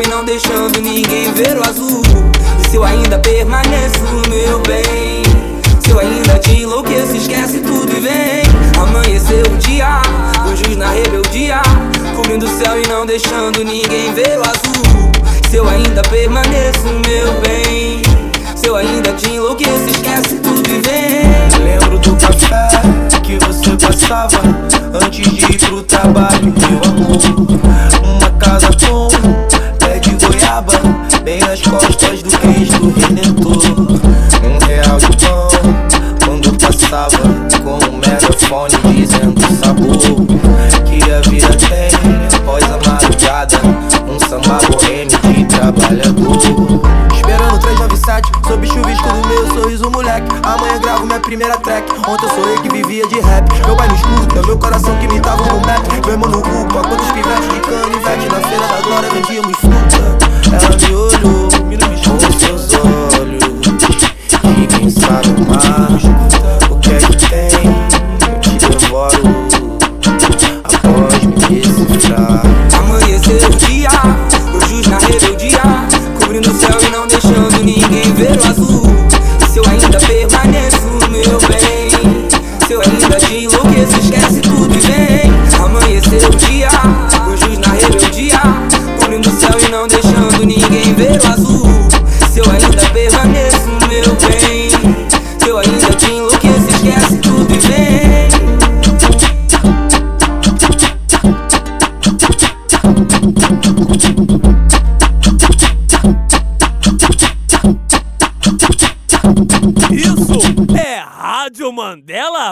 e não deixando ninguém ver o azul. E se eu ainda permaneço, meu bem? Se eu ainda te enlouqueço, esquece tudo e vem. Amanheceu o dia, o juiz na rebeldia, cobrindo o céu e não deixando ninguém ver o azul. Se eu ainda permaneço, meu bem? Se eu ainda te enlouqueço, esquece tudo e vem. Lembro do café que você passava antes de ir pro trabalho, meu amor. Cristo Redentor. Um real de pão quando passava com um megafone dizendo sabor que a vida tem após a madrugada. Um samba boêmio de trabalhador. Esperando 397, sob chuvisco do meu sorriso, moleque. Amanhã gravo minha primeira track. Ontem eu sou eu que vivia de rap. Meu pai não escuta, meu coração que imitava no map. Meu irmão no culpa, quantos pivetes de canivete. Na feira da glória vendíamos fruta. Sabe mais o que é que tem? Eu te devoro após me decifrar. Amanheceu o dia, o juiz na rebeldia, cobrindo o céu e não deixando ninguém ver o azul. Se eu ainda permaneço, meu bem, se eu ainda te enlouqueço, esquece tudo e vem. Amanheceu o dia, o juiz na rebeldia, cobrindo o céu e não deixando ninguém ver o azul. Isso é Rádio Mandela